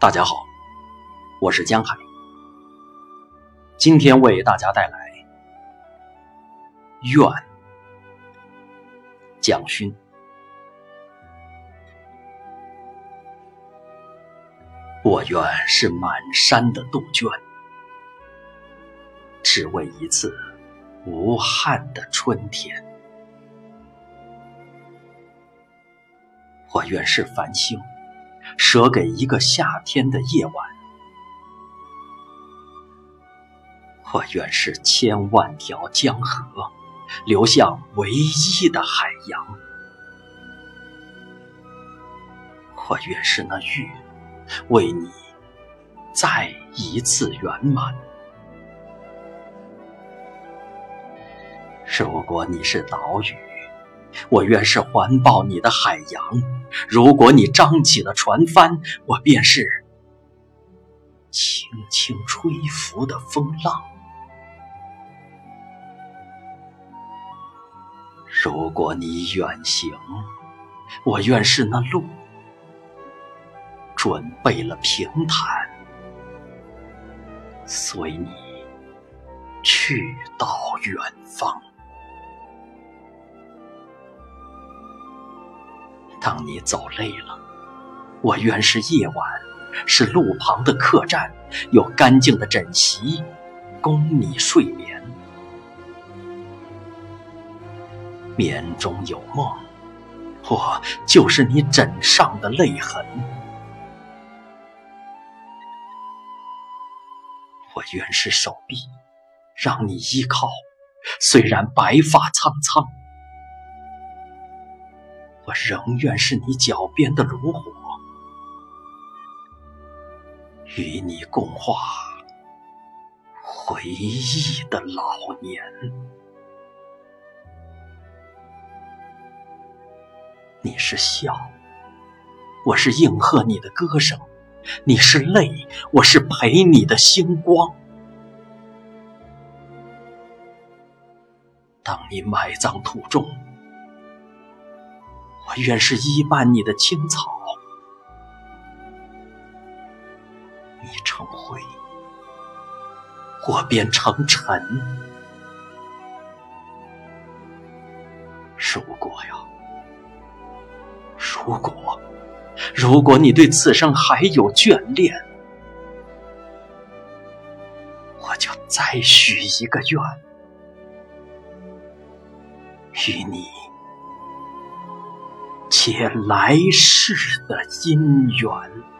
大家好，我是江海，今天为大家带来《愿》蒋勋。我愿是满山的杜鹃，只为一次无憾的春天。我愿是繁星。舍给一个夏天的夜晚，我愿是千万条江河，流向唯一的海洋。我愿是那月，为你再一次圆满。如果你是岛屿。我愿是环抱你的海洋，如果你张起了船帆，我便是轻轻吹拂的风浪；如果你远行，我愿是那路，准备了平坦，随你去到远方。当你走累了，我愿是夜晚，是路旁的客栈，有干净的枕席供你睡眠。眠中有梦，我就是你枕上的泪痕。我愿是手臂，让你依靠，虽然白发苍苍。我仍愿是你脚边的炉火，与你共话回忆的老年。你是笑，我是应和你的歌声；你是泪，我是陪你的星光。当你埋葬土中。我愿是依伴你的青草，你成灰，我便成尘。如果呀，如果，如果你对此生还有眷恋，我就再许一个愿，与你。且来世的姻缘。